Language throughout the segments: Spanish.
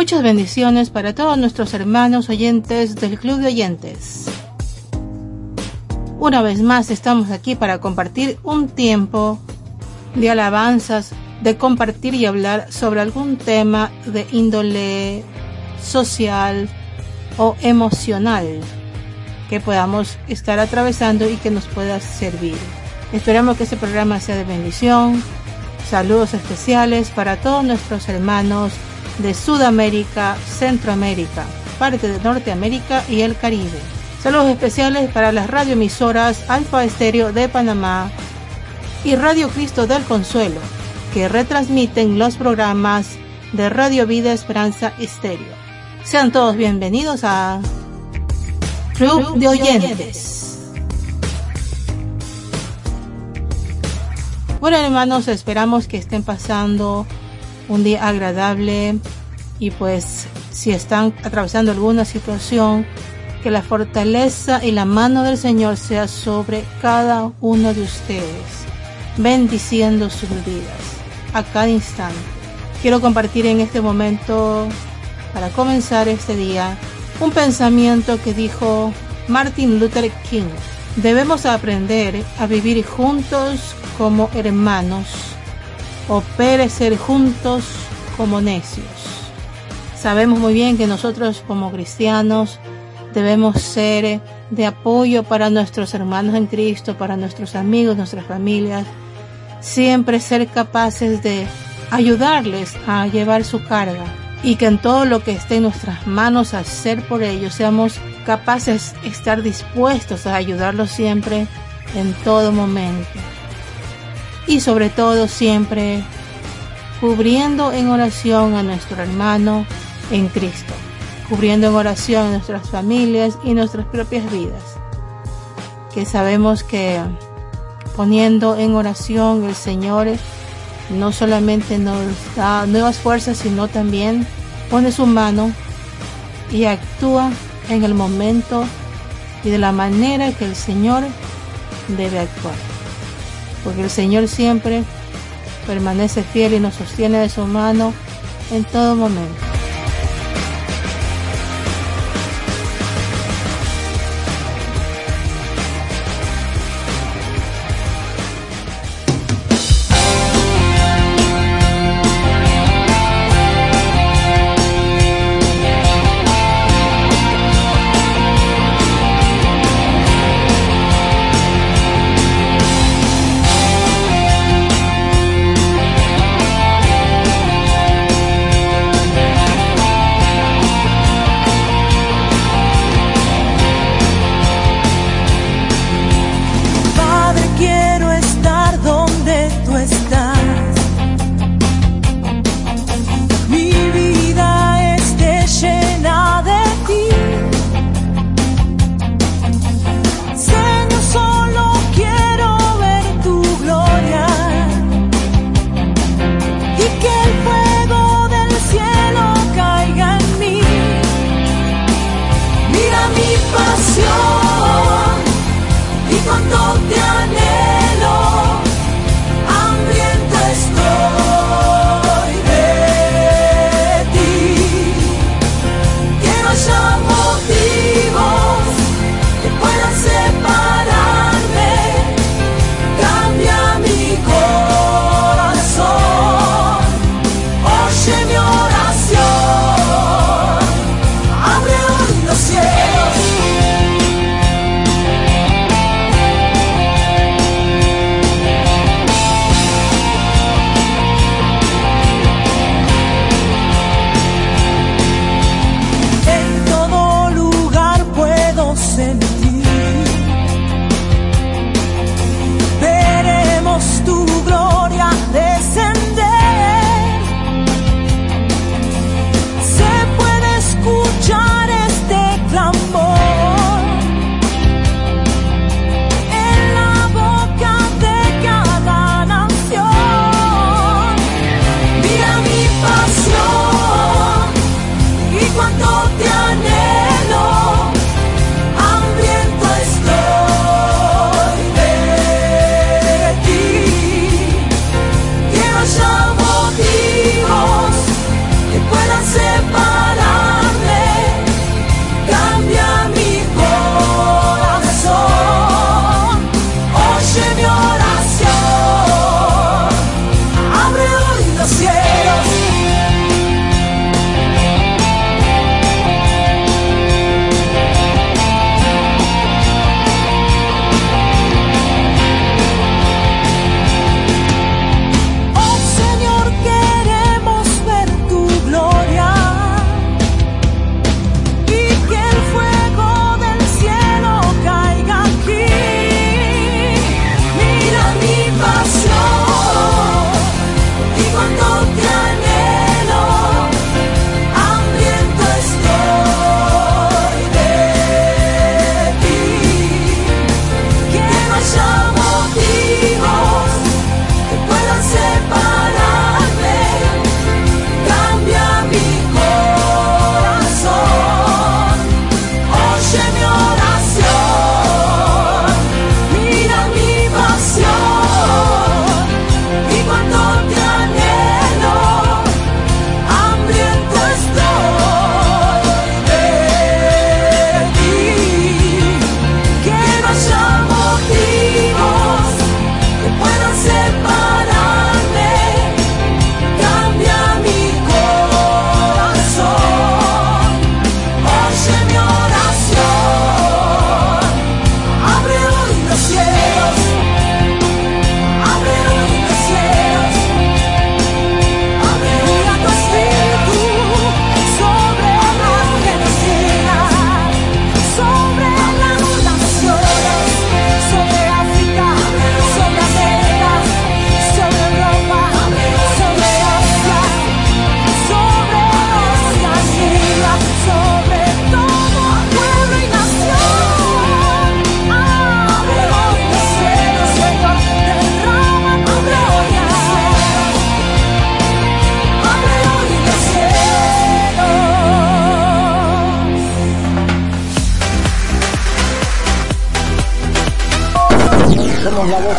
Muchas bendiciones para todos nuestros hermanos oyentes del Club de Oyentes. Una vez más estamos aquí para compartir un tiempo de alabanzas, de compartir y hablar sobre algún tema de índole social o emocional que podamos estar atravesando y que nos pueda servir. Esperamos que este programa sea de bendición. Saludos especiales para todos nuestros hermanos de Sudamérica, Centroamérica, parte de Norteamérica y el Caribe. Saludos especiales para las radioemisoras Alfa Estéreo de Panamá y Radio Cristo del Consuelo, que retransmiten los programas de Radio Vida Esperanza Estéreo. Sean todos bienvenidos a Club de Oyentes. Bueno hermanos, esperamos que estén pasando un día agradable y pues si están atravesando alguna situación, que la fortaleza y la mano del Señor sea sobre cada uno de ustedes, bendiciendo sus vidas a cada instante. Quiero compartir en este momento, para comenzar este día, un pensamiento que dijo Martin Luther King. Debemos aprender a vivir juntos como hermanos o perecer juntos como necios. Sabemos muy bien que nosotros como cristianos debemos ser de apoyo para nuestros hermanos en Cristo, para nuestros amigos, nuestras familias, siempre ser capaces de ayudarles a llevar su carga y que en todo lo que esté en nuestras manos hacer por ellos seamos capaces de estar dispuestos a ayudarlos siempre en todo momento. Y sobre todo siempre cubriendo en oración a nuestro hermano en Cristo cubriendo en oración nuestras familias y nuestras propias vidas. Que sabemos que poniendo en oración el Señor no solamente nos da nuevas fuerzas, sino también pone su mano y actúa en el momento y de la manera que el Señor debe actuar. Porque el Señor siempre permanece fiel y nos sostiene de su mano en todo momento.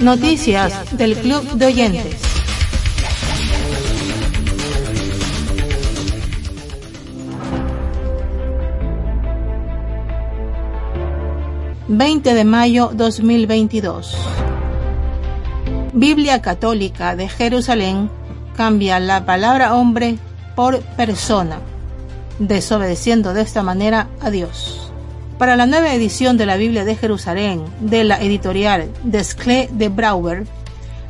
Noticias del Club de Oyentes. ...20 de mayo 2022... Biblia Católica de Jerusalén... ...cambia la palabra hombre por persona... ...desobedeciendo de esta manera a Dios para la nueva edición de la Biblia de Jerusalén de la editorial Desclé de Brouwer,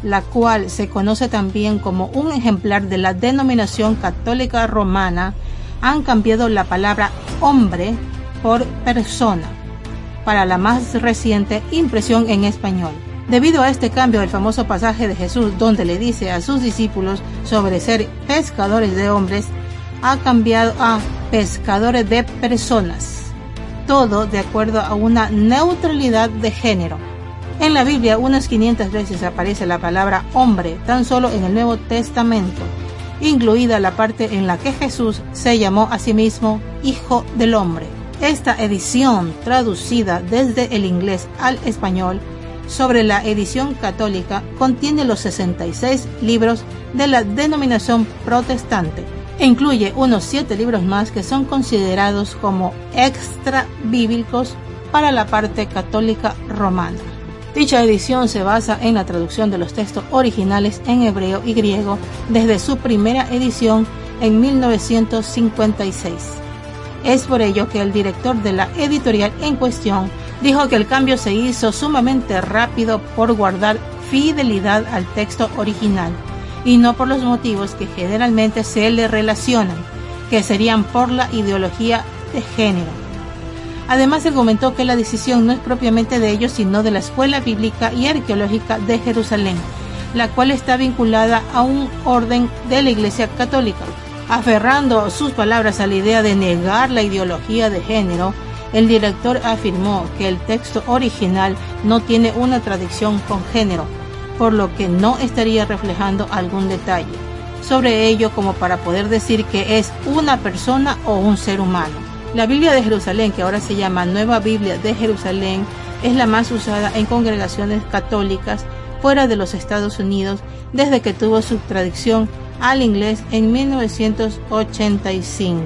la cual se conoce también como un ejemplar de la denominación católica romana, han cambiado la palabra hombre por persona para la más reciente impresión en español. Debido a este cambio, el famoso pasaje de Jesús donde le dice a sus discípulos sobre ser pescadores de hombres, ha cambiado a pescadores de personas todo de acuerdo a una neutralidad de género. En la Biblia unas 500 veces aparece la palabra hombre, tan solo en el Nuevo Testamento, incluida la parte en la que Jesús se llamó a sí mismo Hijo del Hombre. Esta edición, traducida desde el inglés al español, sobre la edición católica contiene los 66 libros de la denominación protestante e incluye unos siete libros más que son considerados como extra bíblicos para la parte católica romana. Dicha edición se basa en la traducción de los textos originales en hebreo y griego desde su primera edición en 1956. Es por ello que el director de la editorial en cuestión dijo que el cambio se hizo sumamente rápido por guardar fidelidad al texto original y no por los motivos que generalmente se le relacionan, que serían por la ideología de género. Además, se comentó que la decisión no es propiamente de ellos, sino de la Escuela Bíblica y Arqueológica de Jerusalén, la cual está vinculada a un orden de la Iglesia Católica. Aferrando sus palabras a la idea de negar la ideología de género, el director afirmó que el texto original no tiene una tradición con género, por lo que no estaría reflejando algún detalle sobre ello como para poder decir que es una persona o un ser humano. La Biblia de Jerusalén, que ahora se llama Nueva Biblia de Jerusalén, es la más usada en congregaciones católicas fuera de los Estados Unidos desde que tuvo su traducción al inglés en 1985.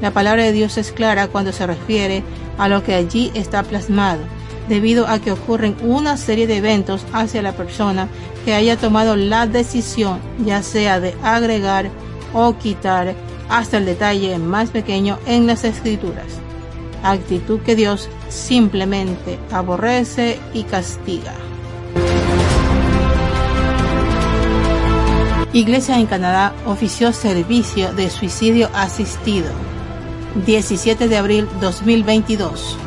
La palabra de Dios es clara cuando se refiere a lo que allí está plasmado debido a que ocurren una serie de eventos hacia la persona que haya tomado la decisión, ya sea de agregar o quitar hasta el detalle más pequeño en las escrituras. Actitud que Dios simplemente aborrece y castiga. Iglesia en Canadá ofició servicio de suicidio asistido. 17 de abril 2022.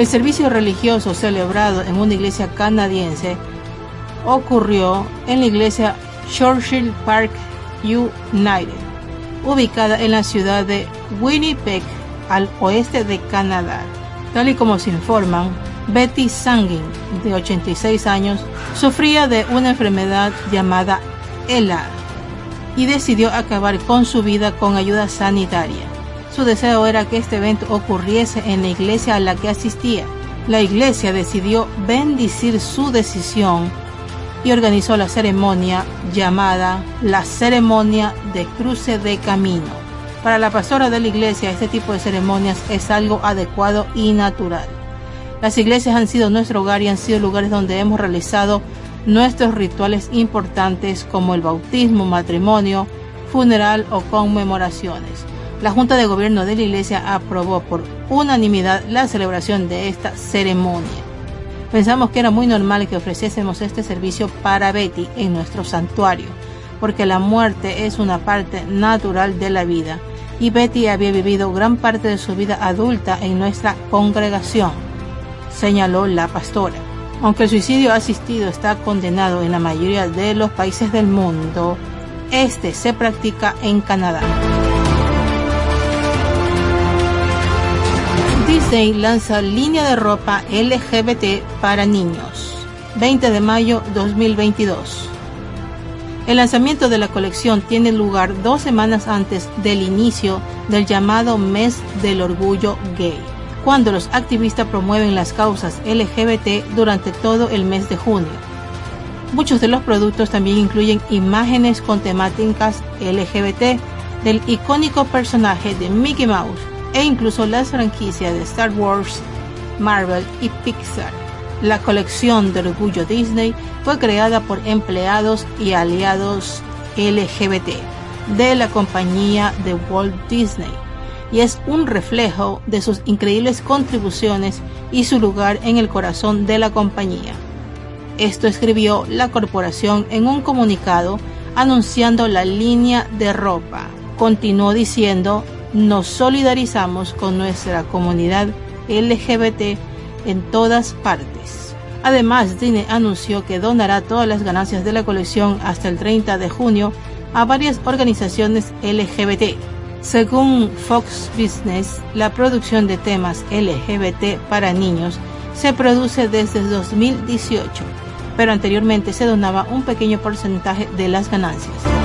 El servicio religioso celebrado en una iglesia canadiense ocurrió en la iglesia Churchill Park United, ubicada en la ciudad de Winnipeg, al oeste de Canadá. Tal y como se informan, Betty Sangin, de 86 años, sufría de una enfermedad llamada ELA y decidió acabar con su vida con ayuda sanitaria. Su deseo era que este evento ocurriese en la iglesia a la que asistía. La iglesia decidió bendecir su decisión y organizó la ceremonia llamada la ceremonia de cruce de camino. Para la pastora de la iglesia este tipo de ceremonias es algo adecuado y natural. Las iglesias han sido nuestro hogar y han sido lugares donde hemos realizado nuestros rituales importantes como el bautismo, matrimonio, funeral o conmemoraciones. La Junta de Gobierno de la Iglesia aprobó por unanimidad la celebración de esta ceremonia. Pensamos que era muy normal que ofreciésemos este servicio para Betty en nuestro santuario, porque la muerte es una parte natural de la vida y Betty había vivido gran parte de su vida adulta en nuestra congregación, señaló la pastora. Aunque el suicidio asistido está condenado en la mayoría de los países del mundo, este se practica en Canadá. Disney lanza línea de ropa LGBT para niños. 20 de mayo 2022. El lanzamiento de la colección tiene lugar dos semanas antes del inicio del llamado Mes del Orgullo Gay cuando los activistas promueven las causas LGBT durante todo el mes de junio. Muchos de los productos también incluyen imágenes con temáticas LGBT del icónico personaje de Mickey Mouse e incluso las franquicias de Star Wars, Marvel y Pixar. La colección de Orgullo Disney fue creada por empleados y aliados LGBT de la compañía de Walt Disney y es un reflejo de sus increíbles contribuciones y su lugar en el corazón de la compañía. Esto escribió la corporación en un comunicado anunciando la línea de ropa. Continuó diciendo, nos solidarizamos con nuestra comunidad LGBT en todas partes. Además, Disney anunció que donará todas las ganancias de la colección hasta el 30 de junio a varias organizaciones LGBT según Fox Business, la producción de temas LGBT para niños se produce desde 2018, pero anteriormente se donaba un pequeño porcentaje de las ganancias.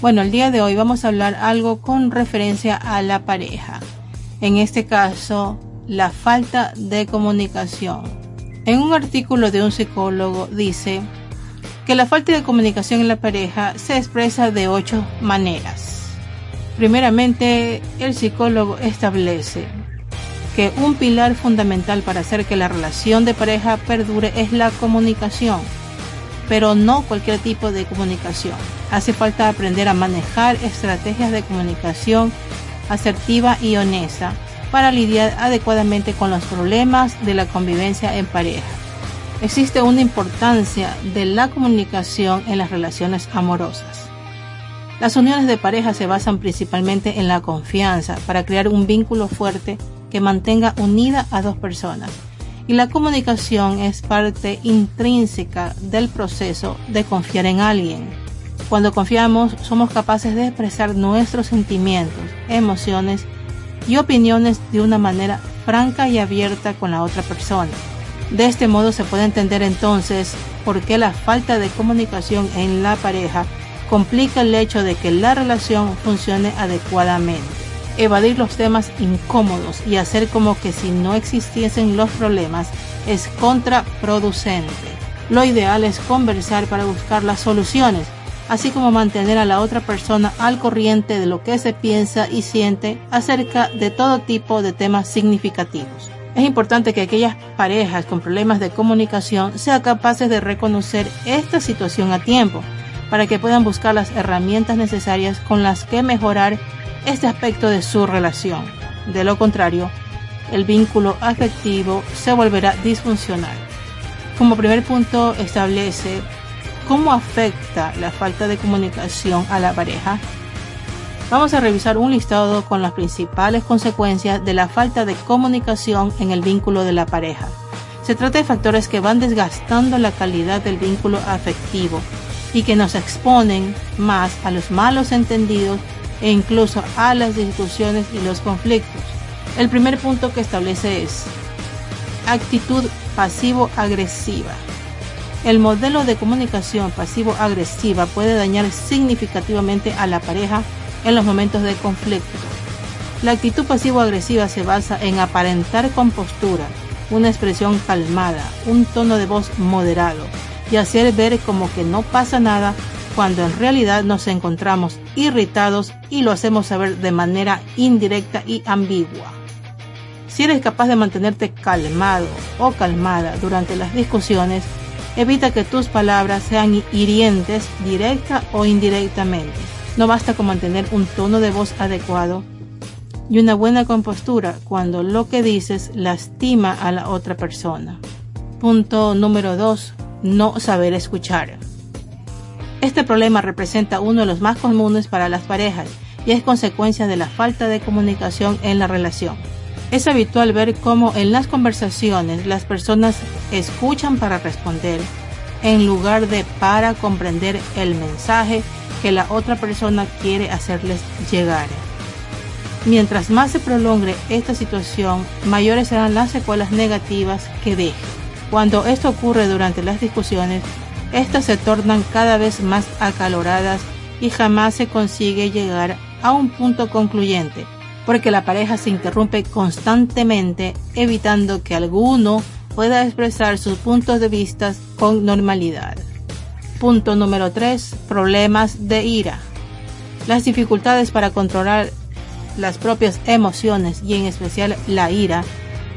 Bueno, el día de hoy vamos a hablar algo con referencia a la pareja. En este caso, la falta de comunicación. En un artículo de un psicólogo dice que la falta de comunicación en la pareja se expresa de ocho maneras. Primeramente, el psicólogo establece que un pilar fundamental para hacer que la relación de pareja perdure es la comunicación pero no cualquier tipo de comunicación. Hace falta aprender a manejar estrategias de comunicación asertiva y honesta para lidiar adecuadamente con los problemas de la convivencia en pareja. Existe una importancia de la comunicación en las relaciones amorosas. Las uniones de pareja se basan principalmente en la confianza para crear un vínculo fuerte que mantenga unida a dos personas y la comunicación es parte intrínseca del proceso de confiar en alguien. Cuando confiamos somos capaces de expresar nuestros sentimientos, emociones y opiniones de una manera franca y abierta con la otra persona. De este modo se puede entender entonces por qué la falta de comunicación en la pareja complica el hecho de que la relación funcione adecuadamente evadir los temas incómodos y hacer como que si no existiesen los problemas es contraproducente. Lo ideal es conversar para buscar las soluciones, así como mantener a la otra persona al corriente de lo que se piensa y siente acerca de todo tipo de temas significativos. Es importante que aquellas parejas con problemas de comunicación sean capaces de reconocer esta situación a tiempo, para que puedan buscar las herramientas necesarias con las que mejorar este aspecto de su relación. De lo contrario, el vínculo afectivo se volverá disfuncional. Como primer punto establece cómo afecta la falta de comunicación a la pareja. Vamos a revisar un listado con las principales consecuencias de la falta de comunicación en el vínculo de la pareja. Se trata de factores que van desgastando la calidad del vínculo afectivo y que nos exponen más a los malos entendidos e incluso a las discusiones y los conflictos. El primer punto que establece es actitud pasivo-agresiva. El modelo de comunicación pasivo-agresiva puede dañar significativamente a la pareja en los momentos de conflicto. La actitud pasivo-agresiva se basa en aparentar compostura, una expresión calmada, un tono de voz moderado y hacer ver como que no pasa nada cuando en realidad nos encontramos irritados y lo hacemos saber de manera indirecta y ambigua. Si eres capaz de mantenerte calmado o calmada durante las discusiones, evita que tus palabras sean hirientes directa o indirectamente. No basta con mantener un tono de voz adecuado y una buena compostura cuando lo que dices lastima a la otra persona. Punto número 2. No saber escuchar. Este problema representa uno de los más comunes para las parejas y es consecuencia de la falta de comunicación en la relación. Es habitual ver cómo en las conversaciones las personas escuchan para responder en lugar de para comprender el mensaje que la otra persona quiere hacerles llegar. Mientras más se prolongue esta situación, mayores serán las secuelas negativas que deje. Cuando esto ocurre durante las discusiones, estas se tornan cada vez más acaloradas y jamás se consigue llegar a un punto concluyente, porque la pareja se interrumpe constantemente evitando que alguno pueda expresar sus puntos de vista con normalidad. Punto número 3. Problemas de ira. Las dificultades para controlar las propias emociones y en especial la ira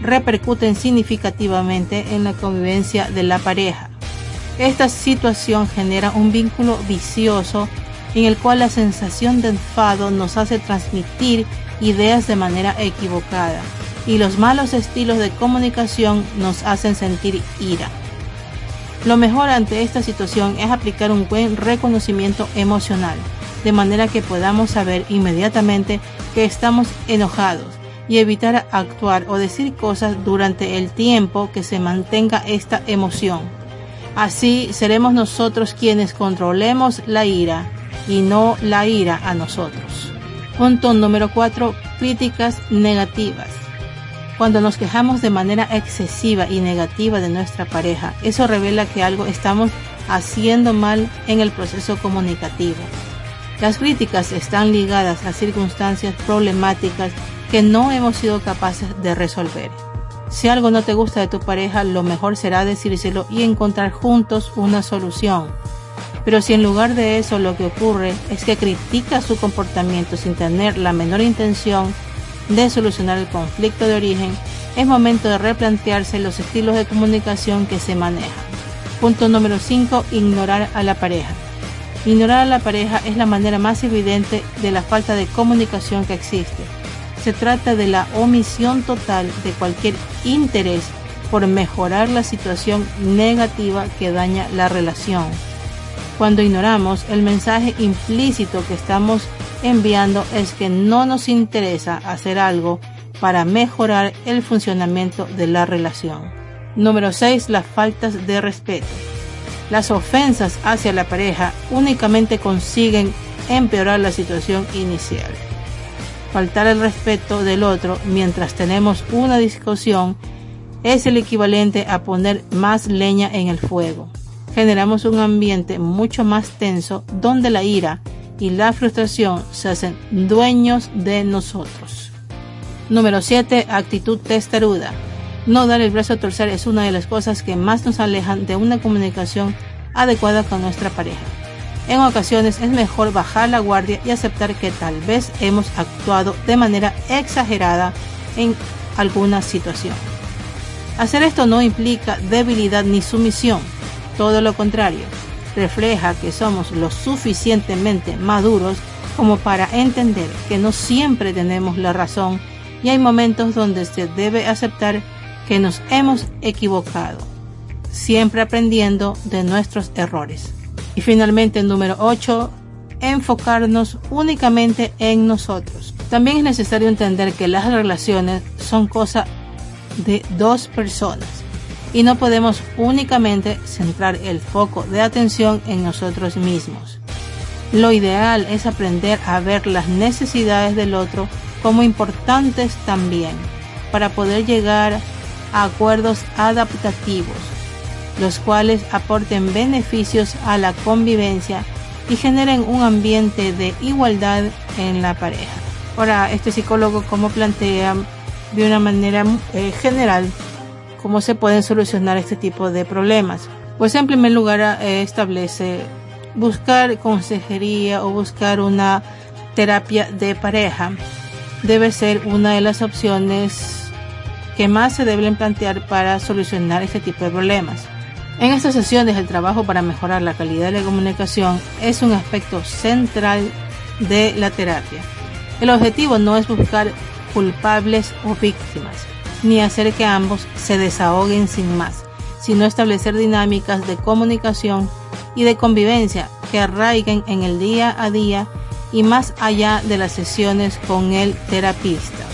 repercuten significativamente en la convivencia de la pareja. Esta situación genera un vínculo vicioso en el cual la sensación de enfado nos hace transmitir ideas de manera equivocada y los malos estilos de comunicación nos hacen sentir ira. Lo mejor ante esta situación es aplicar un buen reconocimiento emocional, de manera que podamos saber inmediatamente que estamos enojados y evitar actuar o decir cosas durante el tiempo que se mantenga esta emoción. Así seremos nosotros quienes controlemos la ira y no la ira a nosotros. Punto número 4. Críticas negativas. Cuando nos quejamos de manera excesiva y negativa de nuestra pareja, eso revela que algo estamos haciendo mal en el proceso comunicativo. Las críticas están ligadas a circunstancias problemáticas que no hemos sido capaces de resolver. Si algo no te gusta de tu pareja, lo mejor será decírselo y encontrar juntos una solución. Pero si en lugar de eso lo que ocurre es que critica su comportamiento sin tener la menor intención de solucionar el conflicto de origen, es momento de replantearse los estilos de comunicación que se manejan. Punto número 5. Ignorar a la pareja. Ignorar a la pareja es la manera más evidente de la falta de comunicación que existe. Se trata de la omisión total de cualquier interés por mejorar la situación negativa que daña la relación. Cuando ignoramos, el mensaje implícito que estamos enviando es que no nos interesa hacer algo para mejorar el funcionamiento de la relación. Número 6. Las faltas de respeto. Las ofensas hacia la pareja únicamente consiguen empeorar la situación inicial. Faltar el respeto del otro mientras tenemos una discusión es el equivalente a poner más leña en el fuego. Generamos un ambiente mucho más tenso donde la ira y la frustración se hacen dueños de nosotros. Número 7. Actitud testaruda. No dar el brazo a torcer es una de las cosas que más nos alejan de una comunicación adecuada con nuestra pareja. En ocasiones es mejor bajar la guardia y aceptar que tal vez hemos actuado de manera exagerada en alguna situación. Hacer esto no implica debilidad ni sumisión, todo lo contrario, refleja que somos lo suficientemente maduros como para entender que no siempre tenemos la razón y hay momentos donde se debe aceptar que nos hemos equivocado, siempre aprendiendo de nuestros errores. Y finalmente, número 8, enfocarnos únicamente en nosotros. También es necesario entender que las relaciones son cosa de dos personas y no podemos únicamente centrar el foco de atención en nosotros mismos. Lo ideal es aprender a ver las necesidades del otro como importantes también para poder llegar acuerdos adaptativos, los cuales aporten beneficios a la convivencia y generen un ambiente de igualdad en la pareja. Ahora, este psicólogo como plantea de una manera eh, general cómo se pueden solucionar este tipo de problemas. Pues en primer lugar eh, establece buscar consejería o buscar una terapia de pareja debe ser una de las opciones que más se deben plantear para solucionar este tipo de problemas. En estas sesiones el trabajo para mejorar la calidad de la comunicación es un aspecto central de la terapia. El objetivo no es buscar culpables o víctimas, ni hacer que ambos se desahoguen sin más, sino establecer dinámicas de comunicación y de convivencia que arraiguen en el día a día y más allá de las sesiones con el terapista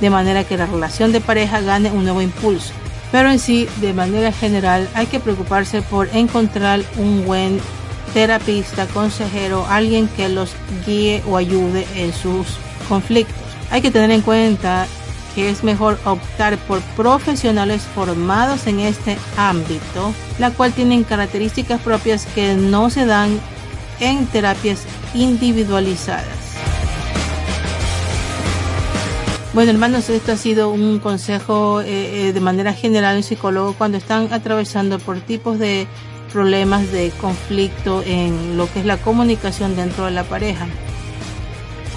de manera que la relación de pareja gane un nuevo impulso. Pero en sí, de manera general, hay que preocuparse por encontrar un buen terapista, consejero, alguien que los guíe o ayude en sus conflictos. Hay que tener en cuenta que es mejor optar por profesionales formados en este ámbito, la cual tienen características propias que no se dan en terapias individualizadas. Bueno, hermanos, esto ha sido un consejo eh, eh, de manera general en psicólogo cuando están atravesando por tipos de problemas de conflicto en lo que es la comunicación dentro de la pareja.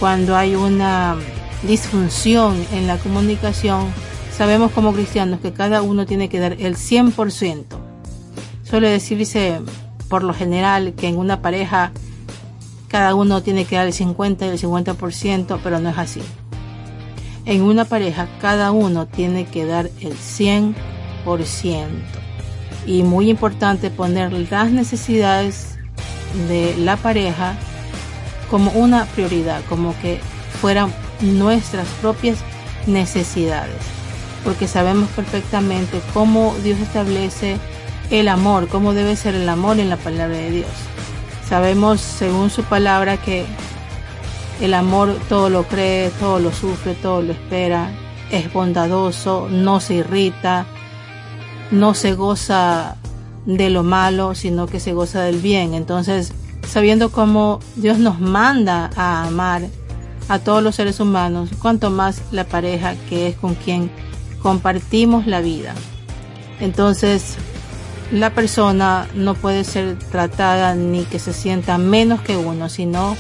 Cuando hay una disfunción en la comunicación, sabemos como cristianos que cada uno tiene que dar el 100%. Suele decirse por lo general que en una pareja cada uno tiene que dar el 50 y el 50%, pero no es así. En una pareja cada uno tiene que dar el 100%. Y muy importante poner las necesidades de la pareja como una prioridad, como que fueran nuestras propias necesidades. Porque sabemos perfectamente cómo Dios establece el amor, cómo debe ser el amor en la palabra de Dios. Sabemos según su palabra que el amor todo lo cree, todo lo sufre, todo lo espera, es bondadoso, no se irrita, no se goza de lo malo, sino que se goza del bien. Entonces, sabiendo cómo Dios nos manda a amar a todos los seres humanos, cuanto más la pareja que es con quien compartimos la vida. Entonces, la persona no puede ser tratada ni que se sienta menos que uno, sino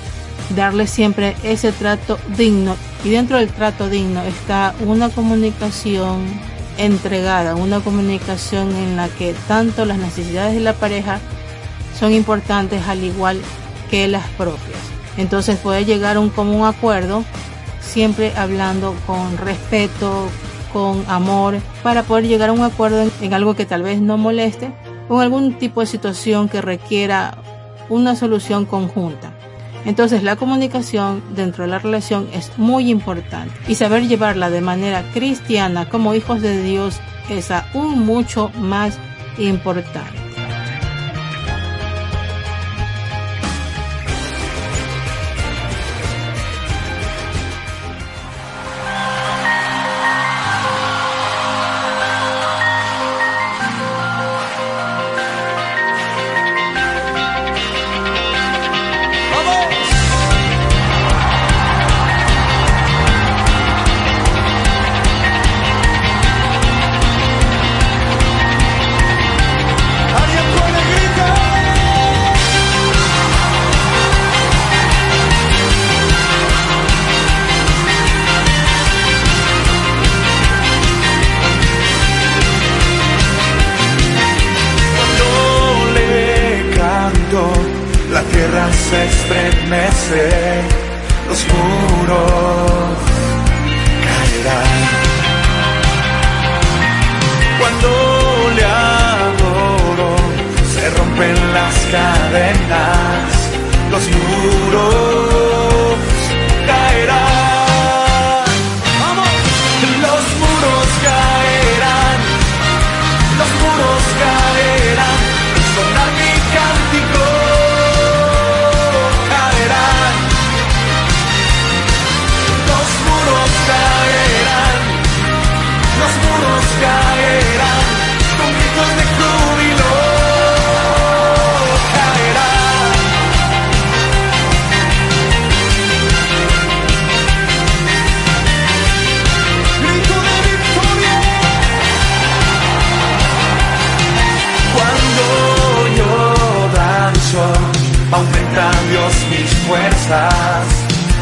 darle siempre ese trato digno. Y dentro del trato digno está una comunicación entregada, una comunicación en la que tanto las necesidades de la pareja son importantes al igual que las propias. Entonces puede llegar a un común acuerdo, siempre hablando con respeto, con amor, para poder llegar a un acuerdo en, en algo que tal vez no moleste o algún tipo de situación que requiera una solución conjunta. Entonces la comunicación dentro de la relación es muy importante y saber llevarla de manera cristiana como hijos de Dios es aún mucho más importante.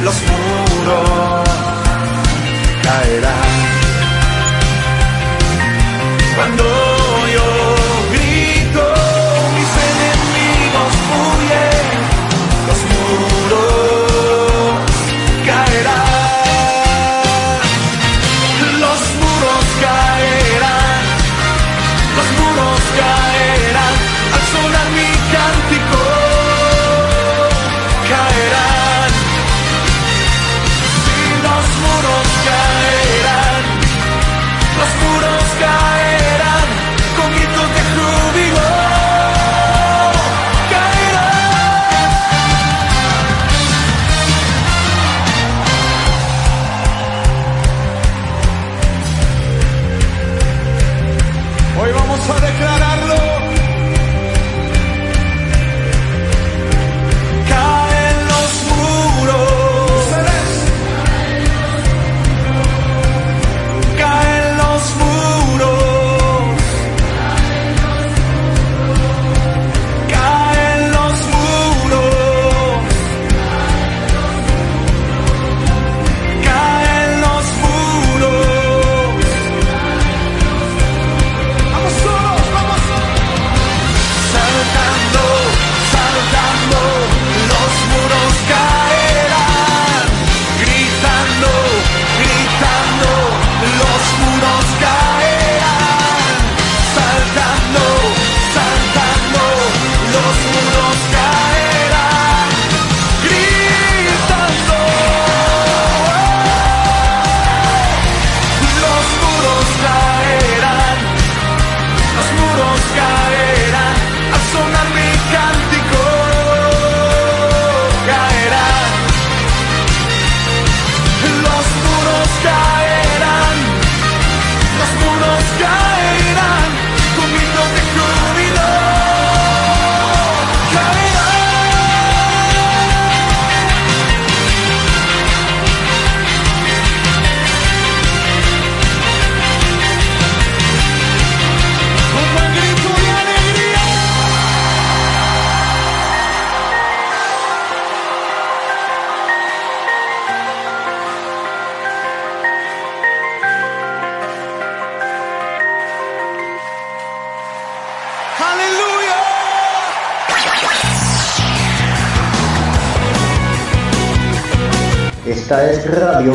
Los muros caerán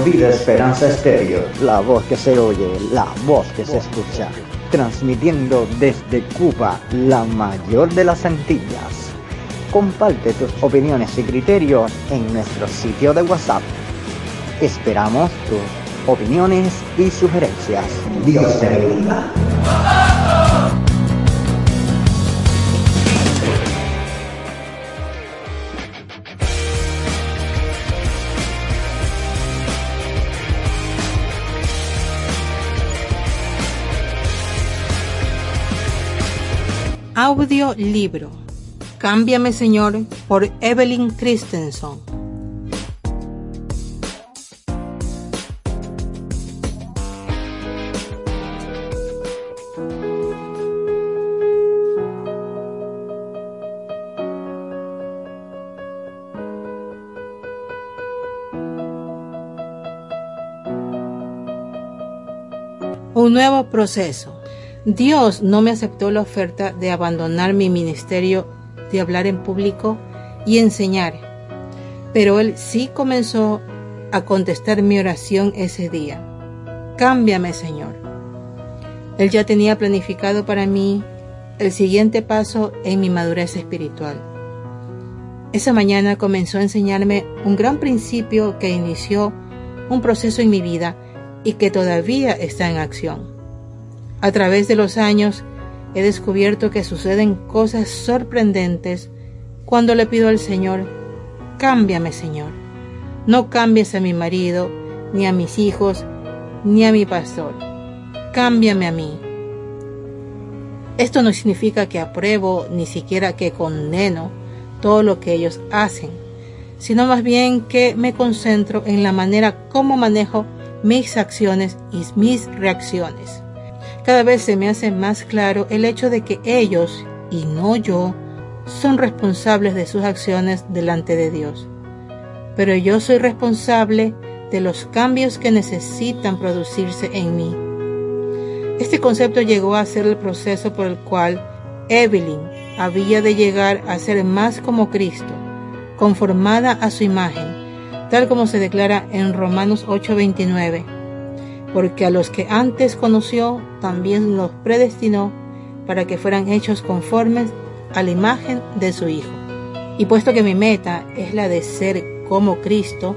Vida Esperanza Estéreo. La voz que se oye, la voz que se escucha. Transmitiendo desde Cuba, la mayor de las Antillas. Comparte tus opiniones y criterios en nuestro sitio de WhatsApp. Esperamos tus opiniones y sugerencias. Dios te bendiga. Audio libro. Cámbiame Señor por Evelyn Christensen. Un nuevo proceso. Dios no me aceptó la oferta de abandonar mi ministerio de hablar en público y enseñar, pero Él sí comenzó a contestar mi oración ese día. Cámbiame, Señor. Él ya tenía planificado para mí el siguiente paso en mi madurez espiritual. Esa mañana comenzó a enseñarme un gran principio que inició un proceso en mi vida y que todavía está en acción. A través de los años he descubierto que suceden cosas sorprendentes cuando le pido al Señor, cámbiame Señor. No cambies a mi marido, ni a mis hijos, ni a mi pastor. Cámbiame a mí. Esto no significa que apruebo, ni siquiera que condeno todo lo que ellos hacen, sino más bien que me concentro en la manera como manejo mis acciones y mis reacciones. Cada vez se me hace más claro el hecho de que ellos, y no yo, son responsables de sus acciones delante de Dios. Pero yo soy responsable de los cambios que necesitan producirse en mí. Este concepto llegó a ser el proceso por el cual Evelyn había de llegar a ser más como Cristo, conformada a su imagen, tal como se declara en Romanos 8:29 porque a los que antes conoció también los predestinó para que fueran hechos conformes a la imagen de su Hijo. Y puesto que mi meta es la de ser como Cristo,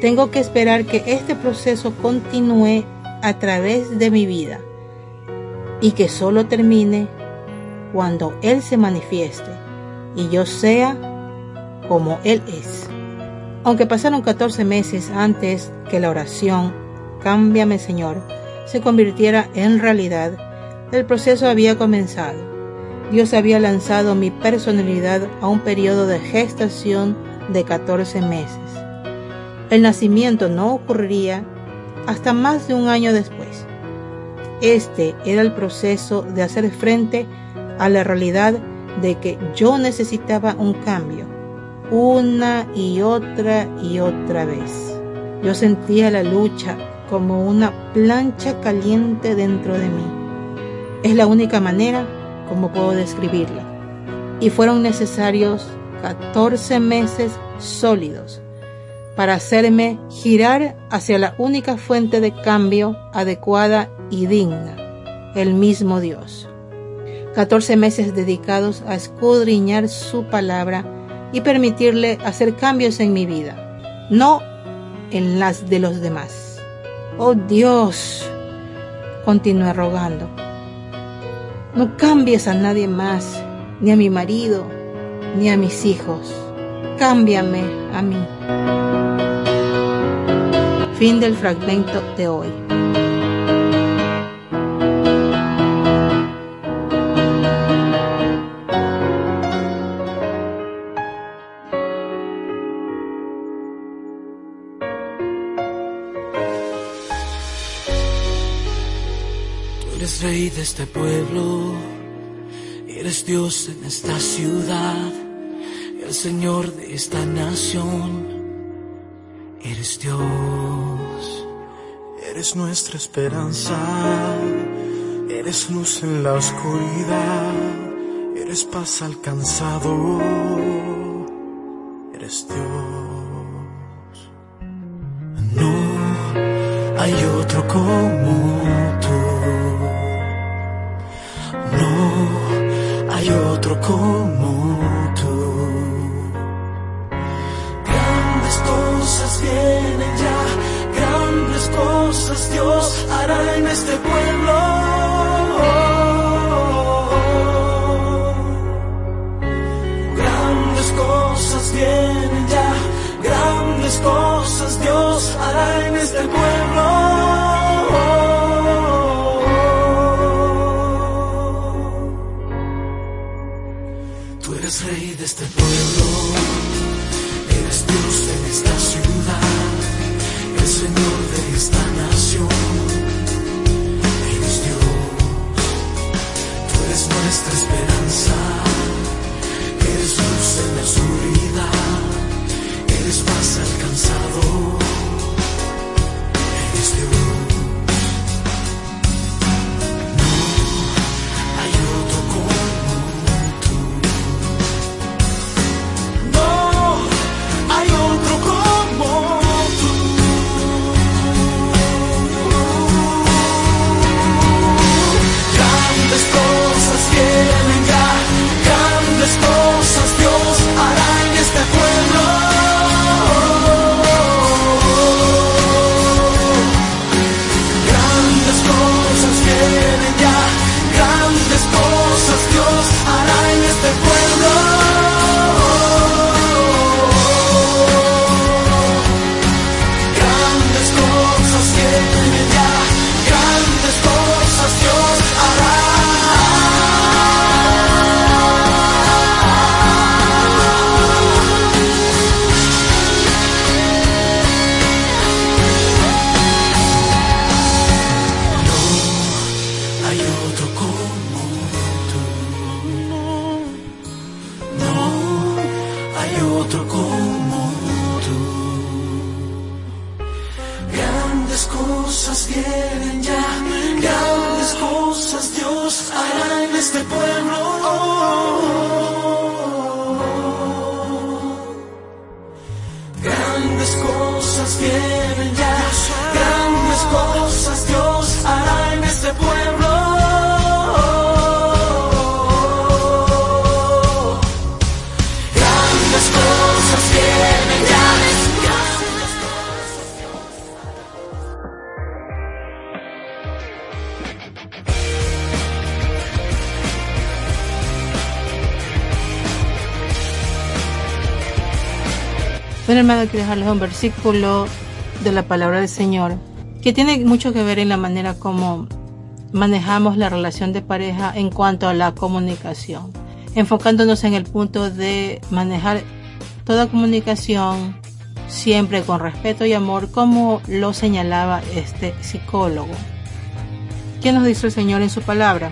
tengo que esperar que este proceso continúe a través de mi vida y que solo termine cuando Él se manifieste y yo sea como Él es. Aunque pasaron 14 meses antes que la oración Cámbiame Señor, se convirtiera en realidad, el proceso había comenzado. Dios había lanzado mi personalidad a un periodo de gestación de 14 meses. El nacimiento no ocurriría hasta más de un año después. Este era el proceso de hacer frente a la realidad de que yo necesitaba un cambio, una y otra y otra vez. Yo sentía la lucha como una plancha caliente dentro de mí. Es la única manera como puedo describirla. Y fueron necesarios 14 meses sólidos para hacerme girar hacia la única fuente de cambio adecuada y digna, el mismo Dios. 14 meses dedicados a escudriñar su palabra y permitirle hacer cambios en mi vida, no en las de los demás. Oh Dios, continué rogando, no cambies a nadie más, ni a mi marido, ni a mis hijos. Cámbiame a mí. Fin del fragmento de hoy. Rey de este pueblo, eres Dios en esta ciudad, el Señor de esta nación, eres Dios, eres nuestra esperanza, eres luz en la oscuridad, eres paz alcanzado, eres nuestra cosas Dios hará en este pueblo. Bueno, hermano, quiero dejarles un versículo de la palabra del Señor que tiene mucho que ver en la manera como manejamos la relación de pareja en cuanto a la comunicación, enfocándonos en el punto de manejar toda comunicación siempre con respeto y amor, como lo señalaba este psicólogo. ¿Qué nos dice el Señor en su palabra?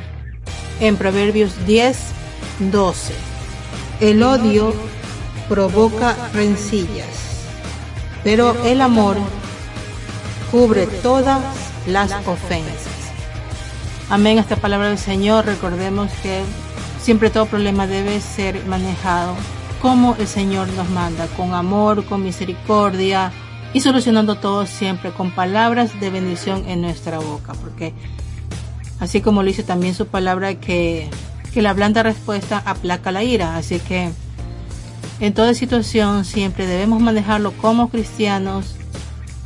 En Proverbios 10, 12. El odio provoca rencillas, pero el amor cubre todas las ofensas. Amén, esta palabra del Señor. Recordemos que siempre todo problema debe ser manejado como el Señor nos manda, con amor, con misericordia y solucionando todo siempre con palabras de bendición en nuestra boca, porque así como lo dice también su palabra que, que la blanda respuesta aplaca la ira, así que en toda situación siempre debemos manejarlo como cristianos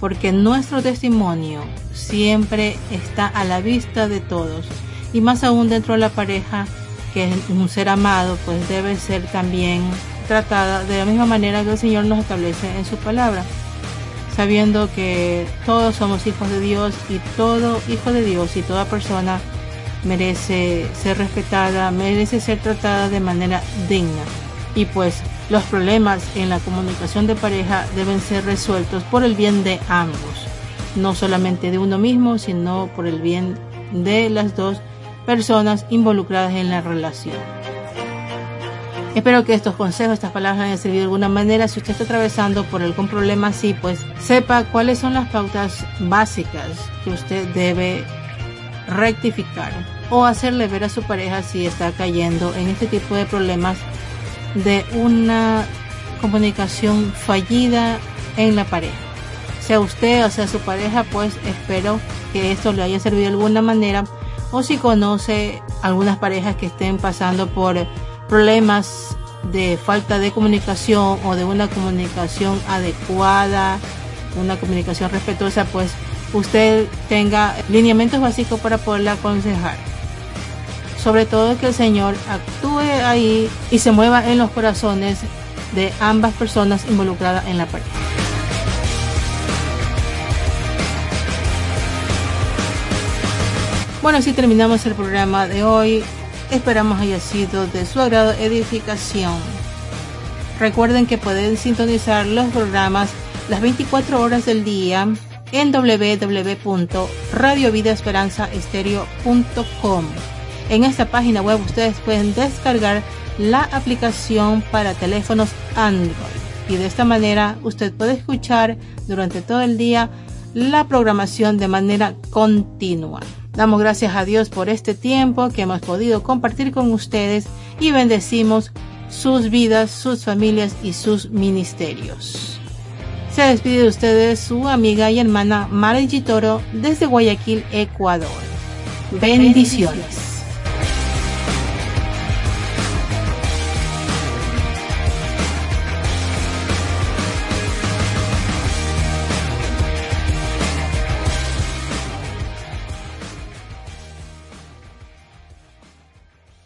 porque nuestro testimonio siempre está a la vista de todos y más aún dentro de la pareja que es un ser amado pues debe ser también tratada de la misma manera que el Señor nos establece en su palabra sabiendo que todos somos hijos de Dios y todo hijo de Dios y toda persona merece ser respetada, merece ser tratada de manera digna. Y pues los problemas en la comunicación de pareja deben ser resueltos por el bien de ambos, no solamente de uno mismo, sino por el bien de las dos personas involucradas en la relación. Espero que estos consejos, estas palabras hayan servido de alguna manera. Si usted está atravesando por algún problema así, pues sepa cuáles son las pautas básicas que usted debe rectificar o hacerle ver a su pareja si está cayendo en este tipo de problemas de una comunicación fallida en la pareja. Sea usted o sea su pareja, pues espero que esto le haya servido de alguna manera o si conoce algunas parejas que estén pasando por problemas de falta de comunicación o de una comunicación adecuada, una comunicación respetuosa, pues usted tenga lineamientos básicos para poderle aconsejar. Sobre todo que el Señor actúe ahí y se mueva en los corazones de ambas personas involucradas en la pareja. Bueno, así terminamos el programa de hoy. Esperamos haya sido de su agrado edificación. Recuerden que pueden sintonizar los programas las 24 horas del día en www.radiovidaesperanzaestereo.com. En esta página web ustedes pueden descargar la aplicación para teléfonos Android y de esta manera usted puede escuchar durante todo el día la programación de manera continua. Damos gracias a Dios por este tiempo que hemos podido compartir con ustedes y bendecimos sus vidas, sus familias y sus ministerios. Se despide de ustedes su amiga y hermana Mara Toro desde Guayaquil, Ecuador. Bendiciones.